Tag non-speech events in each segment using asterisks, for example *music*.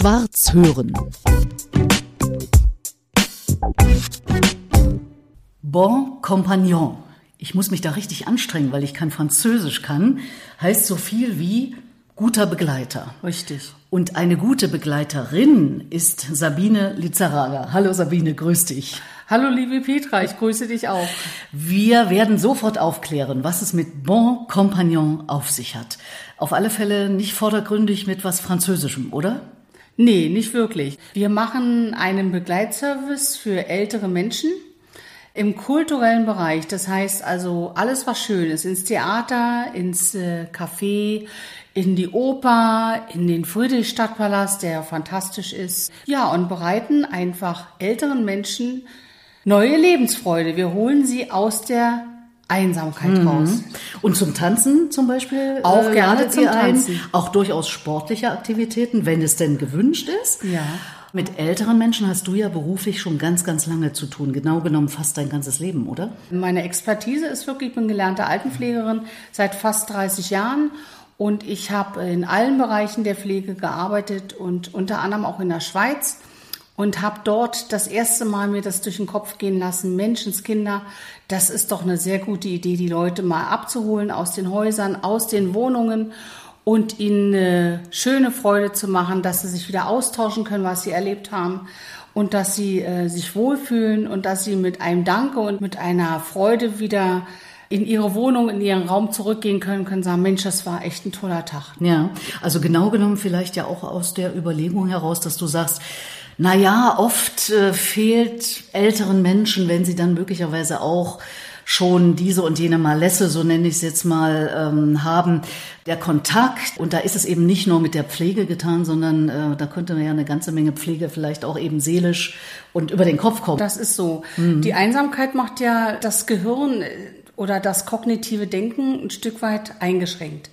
Schwarz hören. Bon Compagnon. Ich muss mich da richtig anstrengen, weil ich kein Französisch kann. Heißt so viel wie guter Begleiter. Richtig. Und eine gute Begleiterin ist Sabine Lizaraga. Hallo Sabine, grüß dich. Hallo liebe Petra, ich grüße dich auch. Wir werden sofort aufklären, was es mit Bon Compagnon auf sich hat. Auf alle Fälle nicht vordergründig mit was Französischem, oder? Nee, nicht wirklich. Wir machen einen Begleitservice für ältere Menschen im kulturellen Bereich. Das heißt also alles, was schön ist, ins Theater, ins äh, Café, in die Oper, in den Friedrichstadtpalast, der fantastisch ist. Ja, und bereiten einfach älteren Menschen neue Lebensfreude. Wir holen sie aus der Einsamkeit mhm. raus. Und zum Tanzen zum Beispiel? Auch äh, gerne zum Tanzen. Ein, auch durchaus sportliche Aktivitäten, wenn es denn gewünscht ist. Ja. Mit älteren Menschen hast du ja beruflich schon ganz, ganz lange zu tun. Genau genommen fast dein ganzes Leben, oder? Meine Expertise ist wirklich, ich bin gelernte Altenpflegerin seit fast 30 Jahren. Und ich habe in allen Bereichen der Pflege gearbeitet und unter anderem auch in der Schweiz und habe dort das erste Mal mir das durch den Kopf gehen lassen, Menschenskinder, das ist doch eine sehr gute Idee, die Leute mal abzuholen aus den Häusern, aus den Wohnungen und ihnen eine schöne Freude zu machen, dass sie sich wieder austauschen können, was sie erlebt haben und dass sie äh, sich wohlfühlen und dass sie mit einem Danke und mit einer Freude wieder in ihre Wohnung, in ihren Raum zurückgehen können, können sagen, Mensch, das war echt ein toller Tag. Ja, also genau genommen vielleicht ja auch aus der Überlegung heraus, dass du sagst, na ja, oft äh, fehlt älteren Menschen, wenn sie dann möglicherweise auch schon diese und jene Malesse, so nenne ich es jetzt mal, ähm, haben, der Kontakt. Und da ist es eben nicht nur mit der Pflege getan, sondern äh, da könnte ja eine ganze Menge Pflege vielleicht auch eben seelisch und über den Kopf kommen. Das ist so. Mhm. Die Einsamkeit macht ja das Gehirn äh, oder das kognitive Denken ein Stück weit eingeschränkt.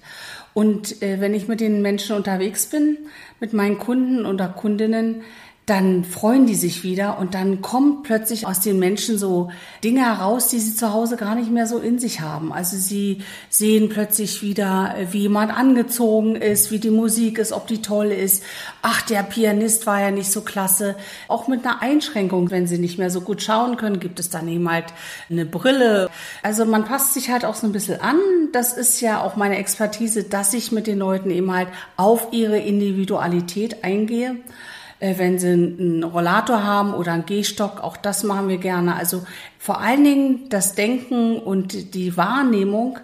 Und äh, wenn ich mit den Menschen unterwegs bin, mit meinen Kunden oder Kundinnen, dann freuen die sich wieder und dann kommen plötzlich aus den Menschen so Dinge heraus, die sie zu Hause gar nicht mehr so in sich haben. Also sie sehen plötzlich wieder, wie jemand angezogen ist, wie die Musik ist, ob die toll ist. Ach, der Pianist war ja nicht so klasse. Auch mit einer Einschränkung, wenn sie nicht mehr so gut schauen können, gibt es dann eben halt eine Brille. Also man passt sich halt auch so ein bisschen an. Das ist ja auch meine Expertise, dass ich mit den Leuten eben halt auf ihre Individualität eingehe. Äh, wenn sie einen Rollator haben oder einen Gehstock, auch das machen wir gerne. Also vor allen Dingen das Denken und die Wahrnehmung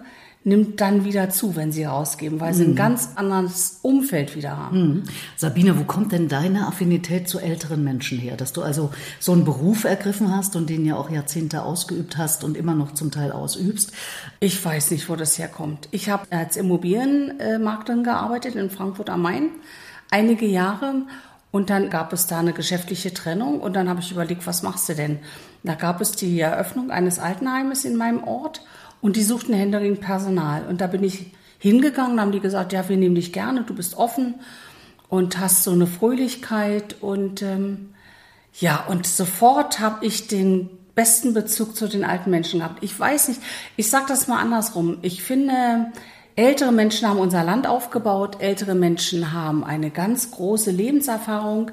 nimmt dann wieder zu, wenn sie rausgeben, weil sie ein mhm. ganz anderes Umfeld wieder haben. Mhm. Sabine, wo kommt denn deine Affinität zu älteren Menschen her? Dass du also so einen Beruf ergriffen hast und den ja auch Jahrzehnte ausgeübt hast und immer noch zum Teil ausübst? Ich weiß nicht, wo das herkommt. Ich habe als Immobilienmaklerin gearbeitet in Frankfurt am Main einige Jahre und dann gab es da eine geschäftliche Trennung und dann habe ich überlegt, was machst du denn? Da gab es die Eröffnung eines Altenheimes in meinem Ort und die suchten händeringend Personal. Und da bin ich hingegangen, haben die gesagt, ja, wir nehmen dich gerne, du bist offen und hast so eine Fröhlichkeit und ähm, ja, und sofort habe ich den besten Bezug zu den alten Menschen gehabt. Ich weiß nicht, ich sage das mal andersrum. Ich finde, Ältere Menschen haben unser Land aufgebaut, ältere Menschen haben eine ganz große Lebenserfahrung,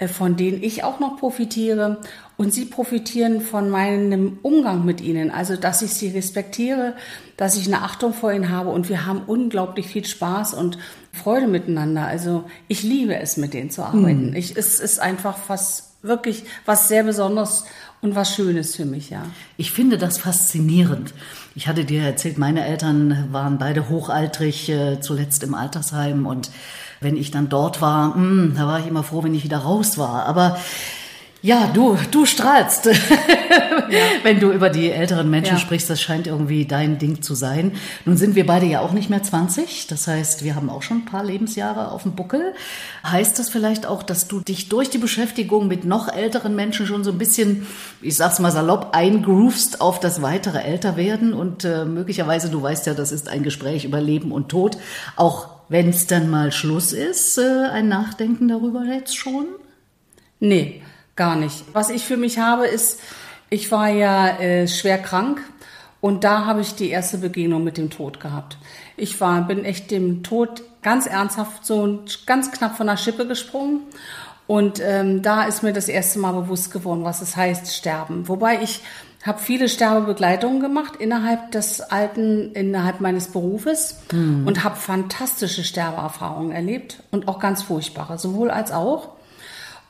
äh, von denen ich auch noch profitiere. Und sie profitieren von meinem Umgang mit ihnen, also dass ich sie respektiere, dass ich eine Achtung vor ihnen habe und wir haben unglaublich viel Spaß und Freude miteinander. Also ich liebe es, mit denen zu arbeiten. Mhm. Ich, es ist einfach was wirklich was sehr Besonderes und was Schönes für mich, ja. Ich finde das faszinierend. Ich hatte dir erzählt, meine Eltern waren beide hochaltrig, äh, zuletzt im Altersheim und wenn ich dann dort war, mh, hm, da war ich immer froh, wenn ich wieder raus war. Aber ja, du, du strahlst, ja. *laughs* wenn du über die älteren Menschen ja. sprichst. Das scheint irgendwie dein Ding zu sein. Nun sind wir beide ja auch nicht mehr 20. Das heißt, wir haben auch schon ein paar Lebensjahre auf dem Buckel. Heißt das vielleicht auch, dass du dich durch die Beschäftigung mit noch älteren Menschen schon so ein bisschen, ich sag's mal salopp, eingroovst auf das weitere Älterwerden? Und äh, möglicherweise, du weißt ja, das ist ein Gespräch über Leben und Tod. Auch wenn es dann mal Schluss ist, äh, ein Nachdenken darüber jetzt schon? Nee. Gar nicht. Was ich für mich habe, ist, ich war ja äh, schwer krank Und da habe ich die erste Begegnung mit dem Tod gehabt. Ich war, bin echt dem Tod ganz ernsthaft so ganz knapp von der Schippe gesprungen. Und ähm, da ist mir das erste Mal bewusst geworden, was es heißt, sterben. Wobei ich habe viele Sterbebegleitungen gemacht innerhalb des alten, innerhalb meines Berufes mhm. und habe fantastische Sterbeerfahrungen erlebt und auch ganz furchtbare, sowohl als auch.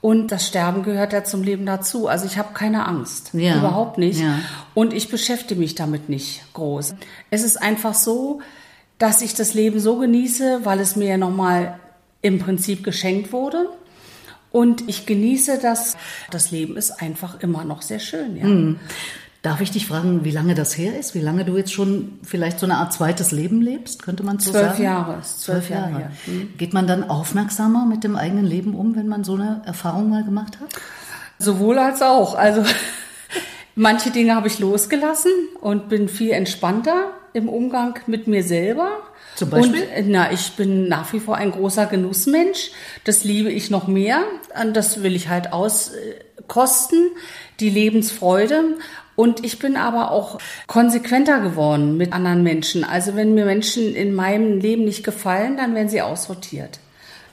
Und das Sterben gehört ja zum Leben dazu. Also ich habe keine Angst, ja. überhaupt nicht. Ja. Und ich beschäftige mich damit nicht groß. Es ist einfach so, dass ich das Leben so genieße, weil es mir ja nochmal im Prinzip geschenkt wurde. Und ich genieße das. Das Leben ist einfach immer noch sehr schön. Ja. Mhm. Darf ich dich fragen, wie lange das her ist? Wie lange du jetzt schon vielleicht so eine Art zweites Leben lebst? Könnte man so zwölf sagen? Jahre. Zwölf, zwölf Jahre. Jahre. Mhm. Geht man dann aufmerksamer mit dem eigenen Leben um, wenn man so eine Erfahrung mal gemacht hat? Sowohl als auch. Also *laughs* manche Dinge habe ich losgelassen und bin viel entspannter im Umgang mit mir selber. Zum Beispiel? Und, na, ich bin nach wie vor ein großer Genussmensch. Das liebe ich noch mehr. Und das will ich halt auskosten. Die Lebensfreude. Und ich bin aber auch konsequenter geworden mit anderen Menschen. Also wenn mir Menschen in meinem Leben nicht gefallen, dann werden sie aussortiert.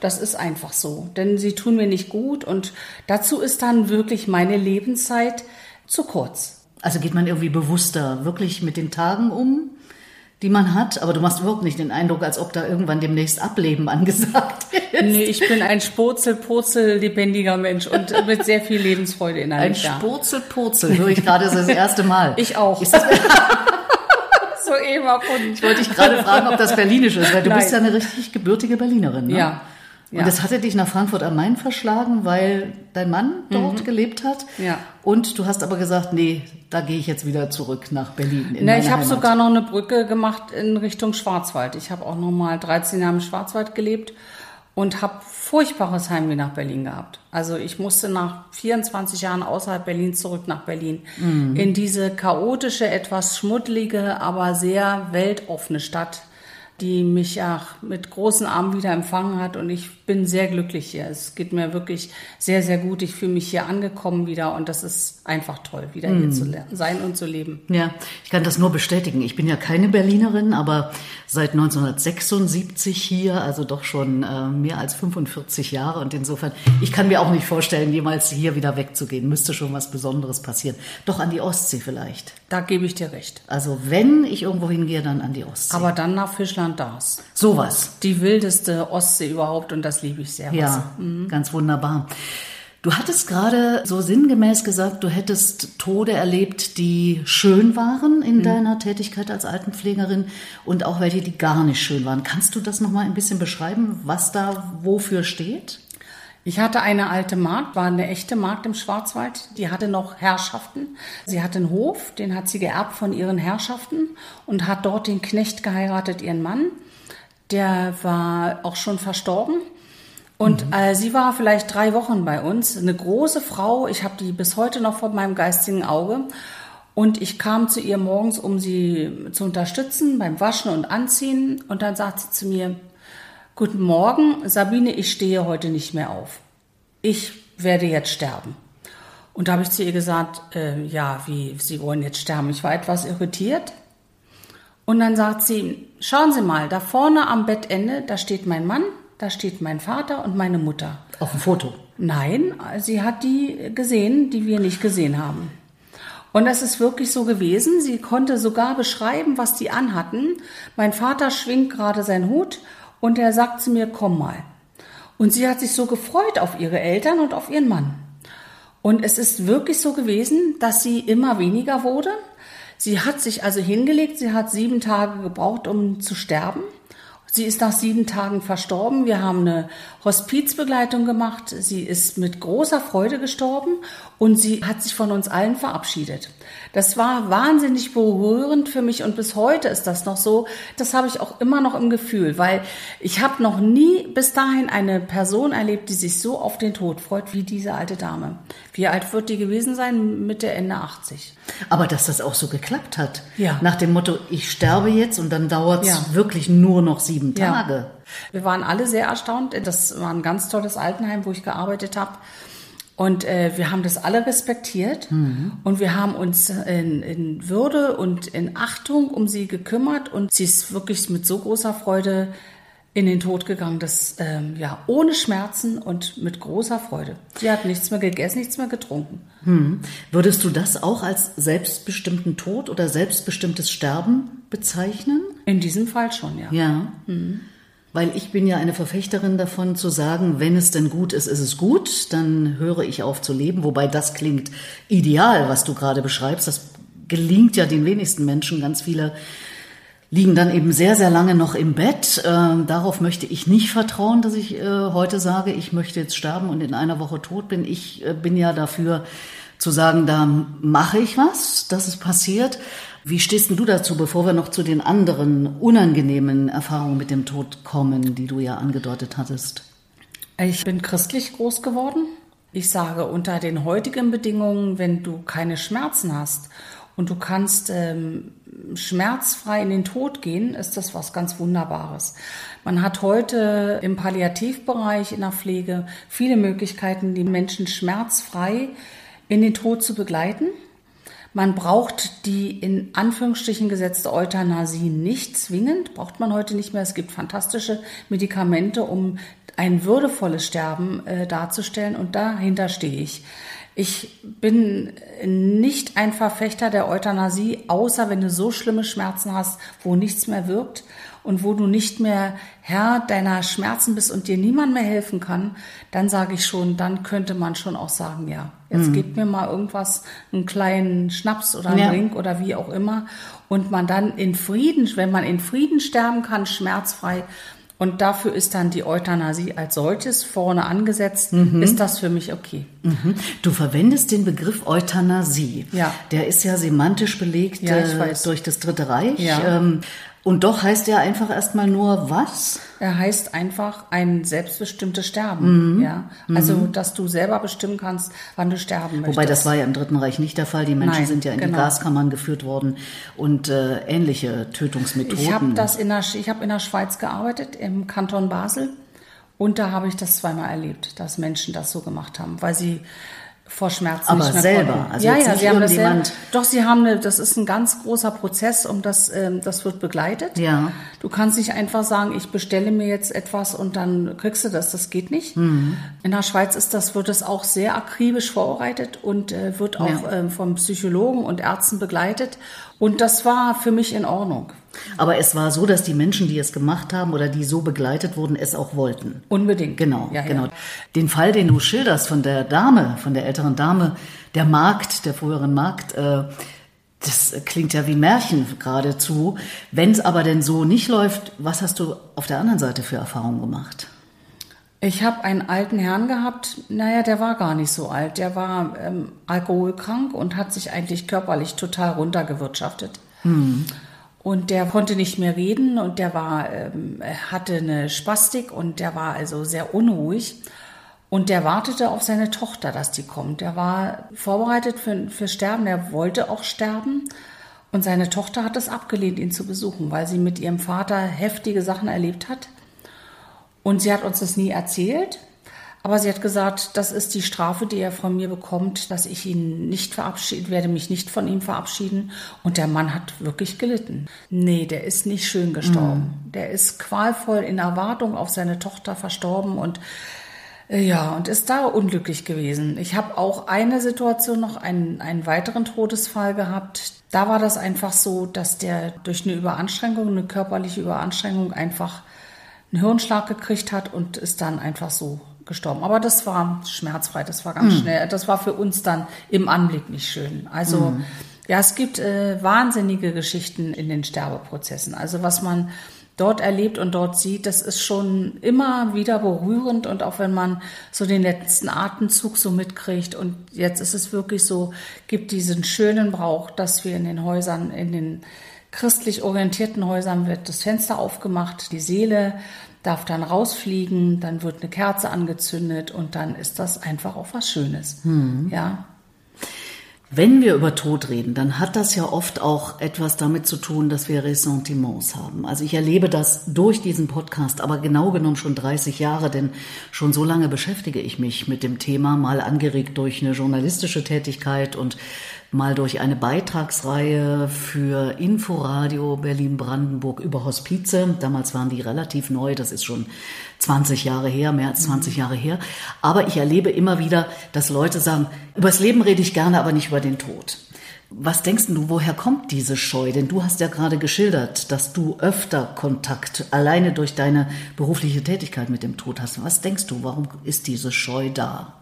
Das ist einfach so, denn sie tun mir nicht gut und dazu ist dann wirklich meine Lebenszeit zu kurz. Also geht man irgendwie bewusster wirklich mit den Tagen um? Die man hat, aber du machst überhaupt nicht den Eindruck, als ob da irgendwann demnächst Ableben *laughs* angesagt ist. Nee, ich bin ein Spurzel-Purzel lebendiger Mensch und mit sehr viel Lebensfreude in einem Ein Spurzel-Purzel höre ich gerade das erste Mal. Ich auch. Ist das *laughs* so eben erfunden. Ich wollte dich gerade fragen, ob das berlinisch ist, weil du Nein. bist ja eine richtig gebürtige Berlinerin. Ne? Ja. Und ja. das hatte dich nach Frankfurt am Main verschlagen, weil dein Mann dort mhm. gelebt hat. Ja. Und du hast aber gesagt, nee, da gehe ich jetzt wieder zurück nach Berlin. In Na, ich habe sogar noch eine Brücke gemacht in Richtung Schwarzwald. Ich habe auch noch mal 13 Jahre im Schwarzwald gelebt und habe furchtbares Heimweh nach Berlin gehabt. Also ich musste nach 24 Jahren außerhalb Berlins zurück nach Berlin. Mhm. In diese chaotische, etwas schmuddlige, aber sehr weltoffene Stadt die mich ja mit großen Armen wieder empfangen hat und ich bin sehr glücklich hier. Es geht mir wirklich sehr, sehr gut. Ich fühle mich hier angekommen wieder und das ist einfach toll, wieder mm. hier zu sein und zu leben. Ja, ich kann das nur bestätigen. Ich bin ja keine Berlinerin, aber seit 1976 hier, also doch schon äh, mehr als 45 Jahre und insofern, ich kann mir auch nicht vorstellen, jemals hier wieder wegzugehen. Müsste schon was Besonderes passieren. Doch an die Ostsee vielleicht. Da gebe ich dir recht. Also wenn ich irgendwo hingehe, dann an die Ostsee. Aber dann nach Fischland das. Sowas. Die wildeste Ostsee überhaupt und das liebe ich sehr. Ja, mhm. ganz wunderbar. Du hattest gerade so sinngemäß gesagt, du hättest Tode erlebt, die schön waren in mhm. deiner Tätigkeit als Altenpflegerin und auch welche, die gar nicht schön waren. Kannst du das noch mal ein bisschen beschreiben, was da wofür steht? Ich hatte eine alte Magd, war eine echte Magd im Schwarzwald, die hatte noch Herrschaften. Sie hatte einen Hof, den hat sie geerbt von ihren Herrschaften und hat dort den Knecht geheiratet, ihren Mann. Der war auch schon verstorben. Und mhm. äh, sie war vielleicht drei Wochen bei uns, eine große Frau. Ich habe die bis heute noch vor meinem geistigen Auge. Und ich kam zu ihr morgens, um sie zu unterstützen beim Waschen und Anziehen. Und dann sagt sie zu mir, Guten Morgen, Sabine, ich stehe heute nicht mehr auf. Ich werde jetzt sterben. Und da habe ich zu ihr gesagt, äh, ja, wie, Sie wollen jetzt sterben. Ich war etwas irritiert. Und dann sagt sie, schauen Sie mal, da vorne am Bettende, da steht mein Mann, da steht mein Vater und meine Mutter. Auf dem Foto? Nein, sie hat die gesehen, die wir nicht gesehen haben. Und das ist wirklich so gewesen. Sie konnte sogar beschreiben, was die anhatten. Mein Vater schwingt gerade seinen Hut und er sagt zu mir, komm mal. Und sie hat sich so gefreut auf ihre Eltern und auf ihren Mann. Und es ist wirklich so gewesen, dass sie immer weniger wurde. Sie hat sich also hingelegt, sie hat sieben Tage gebraucht, um zu sterben. Sie ist nach sieben Tagen verstorben. Wir haben eine Hospizbegleitung gemacht. Sie ist mit großer Freude gestorben und sie hat sich von uns allen verabschiedet. Das war wahnsinnig berührend für mich und bis heute ist das noch so. Das habe ich auch immer noch im Gefühl, weil ich habe noch nie bis dahin eine Person erlebt, die sich so auf den Tod freut wie diese alte Dame. Wie alt wird die gewesen sein? Mitte, Ende 80. Aber dass das auch so geklappt hat. Ja. Nach dem Motto, ich sterbe jetzt und dann dauert es ja. wirklich nur noch sieben Tage. Ja. Wir waren alle sehr erstaunt. Das war ein ganz tolles Altenheim, wo ich gearbeitet habe. Und äh, wir haben das alle respektiert mhm. und wir haben uns in, in Würde und in Achtung um sie gekümmert und sie ist wirklich mit so großer Freude in den Tod gegangen, das ähm, ja ohne Schmerzen und mit großer Freude. Sie hat nichts mehr gegessen, nichts mehr getrunken. Hm. Würdest du das auch als selbstbestimmten Tod oder selbstbestimmtes Sterben bezeichnen? In diesem Fall schon, ja. Ja. Hm. Weil ich bin ja eine Verfechterin davon zu sagen, wenn es denn gut ist, ist es gut, dann höre ich auf zu leben. Wobei das klingt ideal, was du gerade beschreibst. Das gelingt ja den wenigsten Menschen. Ganz viele liegen dann eben sehr, sehr lange noch im Bett. Ähm, darauf möchte ich nicht vertrauen, dass ich äh, heute sage, ich möchte jetzt sterben und in einer Woche tot bin. Ich äh, bin ja dafür zu sagen, da mache ich was, dass es passiert. Wie stehst denn du dazu, bevor wir noch zu den anderen unangenehmen Erfahrungen mit dem Tod kommen, die du ja angedeutet hattest? Ich bin christlich groß geworden. Ich sage, unter den heutigen Bedingungen, wenn du keine Schmerzen hast und du kannst ähm, schmerzfrei in den Tod gehen, ist das was ganz Wunderbares. Man hat heute im Palliativbereich in der Pflege viele Möglichkeiten, die Menschen schmerzfrei in den Tod zu begleiten. Man braucht die in Anführungsstrichen gesetzte Euthanasie nicht zwingend, braucht man heute nicht mehr. Es gibt fantastische Medikamente, um ein würdevolles Sterben äh, darzustellen und dahinter stehe ich. Ich bin nicht ein Verfechter der Euthanasie, außer wenn du so schlimme Schmerzen hast, wo nichts mehr wirkt und wo du nicht mehr Herr deiner Schmerzen bist und dir niemand mehr helfen kann, dann sage ich schon, dann könnte man schon auch sagen, ja, jetzt mhm. gebt mir mal irgendwas, einen kleinen Schnaps oder einen ja. Drink oder wie auch immer. Und man dann in Frieden, wenn man in Frieden sterben kann, schmerzfrei, und dafür ist dann die Euthanasie als solches vorne angesetzt, mhm. ist das für mich okay. Mhm. Du verwendest den Begriff Euthanasie. Ja. Der ist ja semantisch belegt ja, äh, durch das Dritte Reich. Ja. Ähm, und doch heißt er einfach erstmal nur was? Er heißt einfach ein selbstbestimmtes Sterben. Mhm. Ja? Also, mhm. dass du selber bestimmen kannst, wann du sterben möchtest. Wobei das war ja im Dritten Reich nicht der Fall. Die Menschen Nein, sind ja in genau. die Gaskammern geführt worden und äh, ähnliche Tötungsmethoden. Ich habe das in der, ich habe in der Schweiz gearbeitet, im Kanton Basel. Und da habe ich das zweimal erlebt, dass Menschen das so gemacht haben, weil sie vor Schmerzen aber nicht selber konnten. also ja ja sie haben das selber, doch sie haben eine, das ist ein ganz großer Prozess um das ähm, das wird begleitet ja du kannst nicht einfach sagen ich bestelle mir jetzt etwas und dann kriegst du das das geht nicht mhm. in der Schweiz ist das wird es auch sehr akribisch vorbereitet und äh, wird auch ja. ähm, vom Psychologen und Ärzten begleitet und das war für mich in Ordnung aber es war so, dass die Menschen, die es gemacht haben oder die so begleitet wurden, es auch wollten. Unbedingt. Genau, ja, genau. Ja. Den Fall, den du schilderst von der Dame, von der älteren Dame, der Magd, der früheren Magd, äh, das klingt ja wie Märchen geradezu. Wenn es aber denn so nicht läuft, was hast du auf der anderen Seite für Erfahrungen gemacht? Ich habe einen alten Herrn gehabt, naja, der war gar nicht so alt. Der war ähm, alkoholkrank und hat sich eigentlich körperlich total runtergewirtschaftet. Hm. Und der konnte nicht mehr reden und der war, ähm, hatte eine Spastik und der war also sehr unruhig. Und der wartete auf seine Tochter, dass die kommt. Der war vorbereitet für, für Sterben, er wollte auch sterben. Und seine Tochter hat es abgelehnt, ihn zu besuchen, weil sie mit ihrem Vater heftige Sachen erlebt hat. Und sie hat uns das nie erzählt. Aber sie hat gesagt, das ist die Strafe, die er von mir bekommt, dass ich ihn nicht verabschieden werde, mich nicht von ihm verabschieden. Und der Mann hat wirklich gelitten. Nee, der ist nicht schön gestorben. Mhm. Der ist qualvoll in Erwartung auf seine Tochter verstorben und äh, ja, und ist da unglücklich gewesen. Ich habe auch eine Situation noch, einen, einen weiteren Todesfall gehabt. Da war das einfach so, dass der durch eine Überanstrengung, eine körperliche Überanstrengung einfach einen Hirnschlag gekriegt hat und ist dann einfach so gestorben. Aber das war schmerzfrei, das war ganz mhm. schnell. Das war für uns dann im Anblick nicht schön. Also mhm. ja, es gibt äh, wahnsinnige Geschichten in den Sterbeprozessen. Also was man dort erlebt und dort sieht, das ist schon immer wieder berührend und auch wenn man so den letzten Atemzug so mitkriegt und jetzt ist es wirklich so, gibt diesen schönen Brauch, dass wir in den Häusern, in den christlich orientierten Häusern wird das Fenster aufgemacht, die Seele darf dann rausfliegen, dann wird eine Kerze angezündet und dann ist das einfach auch was Schönes. Mhm. Ja. Wenn wir über Tod reden, dann hat das ja oft auch etwas damit zu tun, dass wir Ressentiments haben. Also ich erlebe das durch diesen Podcast, aber genau genommen schon 30 Jahre, denn schon so lange beschäftige ich mich mit dem Thema, mal angeregt durch eine journalistische Tätigkeit und mal durch eine Beitragsreihe für Inforadio Berlin-Brandenburg über Hospize. Damals waren die relativ neu, das ist schon 20 Jahre her, mehr als 20 Jahre her. Aber ich erlebe immer wieder, dass Leute sagen, übers Leben rede ich gerne, aber nicht über den Tod. Was denkst du, woher kommt diese Scheu? Denn du hast ja gerade geschildert, dass du öfter Kontakt alleine durch deine berufliche Tätigkeit mit dem Tod hast. Was denkst du, warum ist diese Scheu da?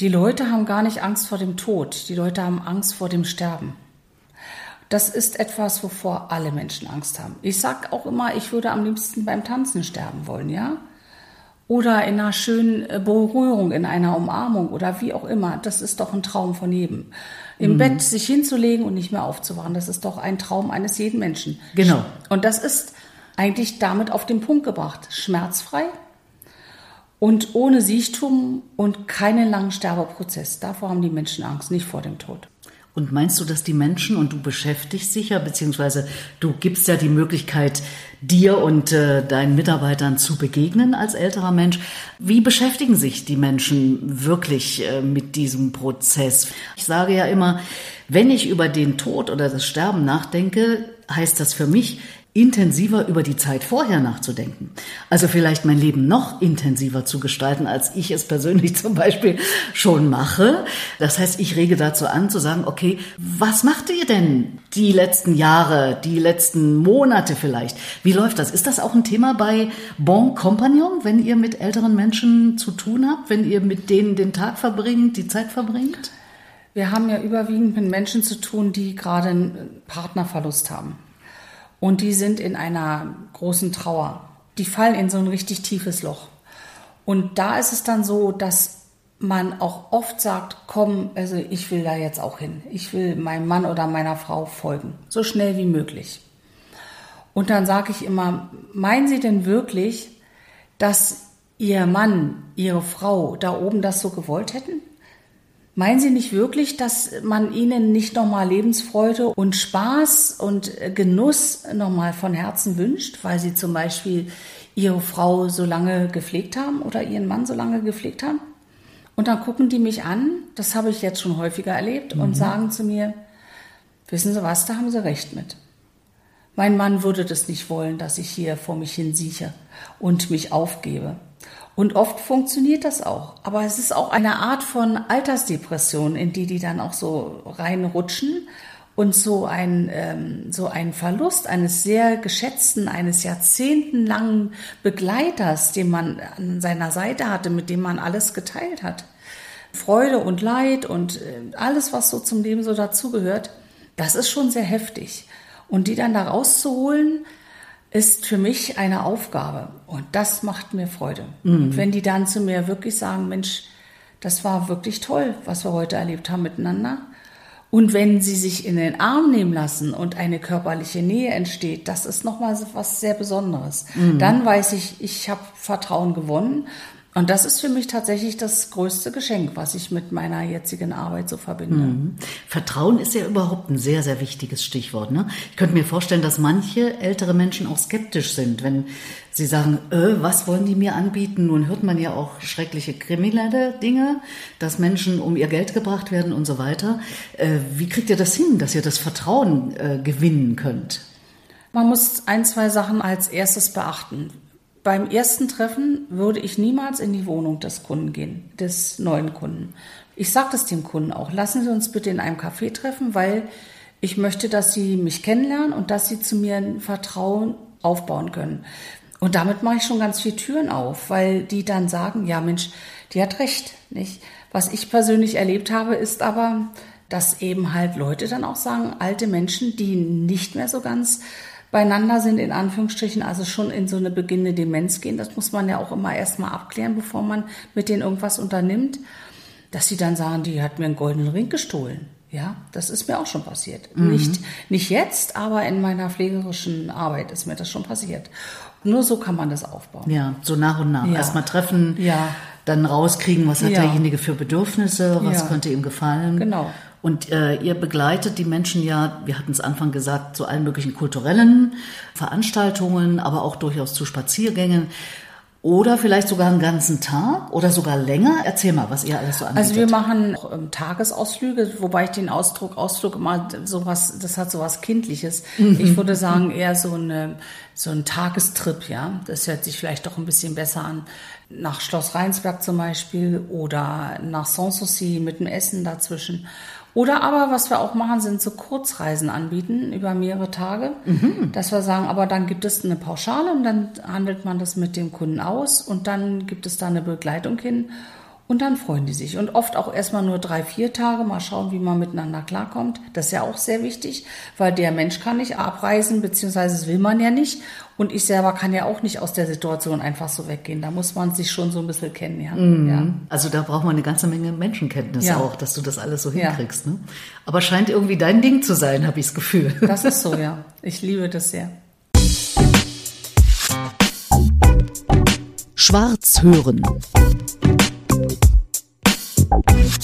Die Leute haben gar nicht Angst vor dem Tod, die Leute haben Angst vor dem Sterben. Das ist etwas, wovor alle Menschen Angst haben. Ich sag auch immer, ich würde am liebsten beim Tanzen sterben wollen, ja? Oder in einer schönen äh, Berührung, in einer Umarmung oder wie auch immer. Das ist doch ein Traum von jedem. Im mhm. Bett sich hinzulegen und nicht mehr aufzuwachen, das ist doch ein Traum eines jeden Menschen. Genau. Und das ist eigentlich damit auf den Punkt gebracht. Schmerzfrei, und ohne Siechtum und keinen langen Sterbeprozess. Davor haben die Menschen Angst, nicht vor dem Tod. Und meinst du, dass die Menschen, und du beschäftigst dich ja, beziehungsweise du gibst ja die Möglichkeit, dir und äh, deinen Mitarbeitern zu begegnen als älterer Mensch, wie beschäftigen sich die Menschen wirklich äh, mit diesem Prozess? Ich sage ja immer, wenn ich über den Tod oder das Sterben nachdenke, heißt das für mich, intensiver über die Zeit vorher nachzudenken. Also vielleicht mein Leben noch intensiver zu gestalten, als ich es persönlich *laughs* zum Beispiel schon mache. Das heißt, ich rege dazu an zu sagen, okay, was macht ihr denn die letzten Jahre, die letzten Monate vielleicht? Wie läuft das? Ist das auch ein Thema bei Bon Compagnon, wenn ihr mit älteren Menschen zu tun habt, wenn ihr mit denen den Tag verbringt, die Zeit verbringt? Wir haben ja überwiegend mit Menschen zu tun, die gerade einen Partnerverlust haben. Und die sind in einer großen Trauer. Die fallen in so ein richtig tiefes Loch. Und da ist es dann so, dass man auch oft sagt, komm, also ich will da jetzt auch hin. Ich will meinem Mann oder meiner Frau folgen. So schnell wie möglich. Und dann sage ich immer, meinen Sie denn wirklich, dass Ihr Mann, Ihre Frau da oben das so gewollt hätten? Meinen Sie nicht wirklich, dass man Ihnen nicht nochmal Lebensfreude und Spaß und Genuss nochmal von Herzen wünscht, weil Sie zum Beispiel Ihre Frau so lange gepflegt haben oder Ihren Mann so lange gepflegt haben? Und dann gucken die mich an, das habe ich jetzt schon häufiger erlebt, mhm. und sagen zu mir, wissen Sie was, da haben Sie recht mit. Mein Mann würde das nicht wollen, dass ich hier vor mich hin sieche und mich aufgebe. Und oft funktioniert das auch. Aber es ist auch eine Art von Altersdepression, in die die dann auch so reinrutschen und so ein, ähm, so ein Verlust eines sehr geschätzten, eines jahrzehntelangen Begleiters, den man an seiner Seite hatte, mit dem man alles geteilt hat. Freude und Leid und äh, alles, was so zum Leben so dazugehört, das ist schon sehr heftig. Und die dann da rauszuholen, ist für mich eine Aufgabe und das macht mir Freude. Mhm. Und wenn die dann zu mir wirklich sagen, Mensch, das war wirklich toll, was wir heute erlebt haben miteinander. Und wenn sie sich in den Arm nehmen lassen und eine körperliche Nähe entsteht, das ist nochmal was sehr Besonderes. Mhm. Dann weiß ich, ich habe Vertrauen gewonnen und das ist für mich tatsächlich das größte Geschenk, was ich mit meiner jetzigen Arbeit so verbinde. Mhm. Vertrauen ist ja überhaupt ein sehr, sehr wichtiges Stichwort. Ne? Ich könnte mir vorstellen, dass manche ältere Menschen auch skeptisch sind, wenn sie sagen, äh, was wollen die mir anbieten? Nun hört man ja auch schreckliche kriminelle Dinge, dass Menschen um ihr Geld gebracht werden und so weiter. Äh, wie kriegt ihr das hin, dass ihr das Vertrauen äh, gewinnen könnt? Man muss ein, zwei Sachen als erstes beachten. Beim ersten Treffen würde ich niemals in die Wohnung des Kunden gehen, des neuen Kunden. Ich sage das dem Kunden auch. Lassen Sie uns bitte in einem Café treffen, weil ich möchte, dass Sie mich kennenlernen und dass Sie zu mir ein Vertrauen aufbauen können. Und damit mache ich schon ganz viele Türen auf, weil die dann sagen, ja Mensch, die hat recht, nicht? Was ich persönlich erlebt habe, ist aber, dass eben halt Leute dann auch sagen, alte Menschen, die nicht mehr so ganz beieinander sind, in Anführungsstrichen, also schon in so eine beginnende Demenz gehen. Das muss man ja auch immer erstmal abklären, bevor man mit denen irgendwas unternimmt. Dass sie dann sagen, die hat mir einen goldenen Ring gestohlen. Ja, das ist mir auch schon passiert. Mhm. Nicht, nicht jetzt, aber in meiner pflegerischen Arbeit ist mir das schon passiert. Nur so kann man das aufbauen. Ja, so nach und nach. Ja. Erstmal treffen. Ja. Dann rauskriegen, was hat Ja. derjenige für Bedürfnisse, was Ja. könnte ihm gefallen. Genau. Und äh, ihr begleitet die Menschen ja, wir hatten es Anfang gesagt, zu allen möglichen kulturellen Veranstaltungen, aber auch durchaus zu Spaziergängen. Oder vielleicht sogar einen ganzen Tag oder sogar länger. Erzähl mal, was ihr alles so anbietet. Also wir machen auch, ähm, Tagesausflüge, wobei ich den Ausdruck Ausflug immer sowas, das hat sowas Kindliches. Ich würde sagen eher so eine so ein Tagestrip, ja. Das hört sich vielleicht doch ein bisschen besser an. Nach Schloss Rheinsberg zum Beispiel oder nach Sanssouci mit dem Essen dazwischen. Oder aber, was wir auch machen, sind so Kurzreisen anbieten über mehrere Tage. Dass wir sagen, aber dann gibt es eine Pauschale und dann handelt man das mit dem Kunden aus und dann gibt es da eine Begleitung hin. Und dann freuen die sich. Und oft auch erstmal nur drei, vier Tage, mal schauen, wie man miteinander klarkommt. Das ist ja auch sehr wichtig, weil der Mensch kann nicht abreisen, beziehungsweise das will man ja nicht. Und ich selber kann ja auch nicht aus der Situation einfach so weggehen. Da muss man sich schon so ein bisschen kennen, ja. ja. Also da braucht man eine ganze Menge Menschenkenntnis Ja. auch, dass du das alles so Ja. hinkriegst. Ne? Aber scheint irgendwie dein Ding zu sein, habe ich das Gefühl. *laughs* Das ist so, ja. Ich liebe das sehr. Schwarz hören. ¡Gracias!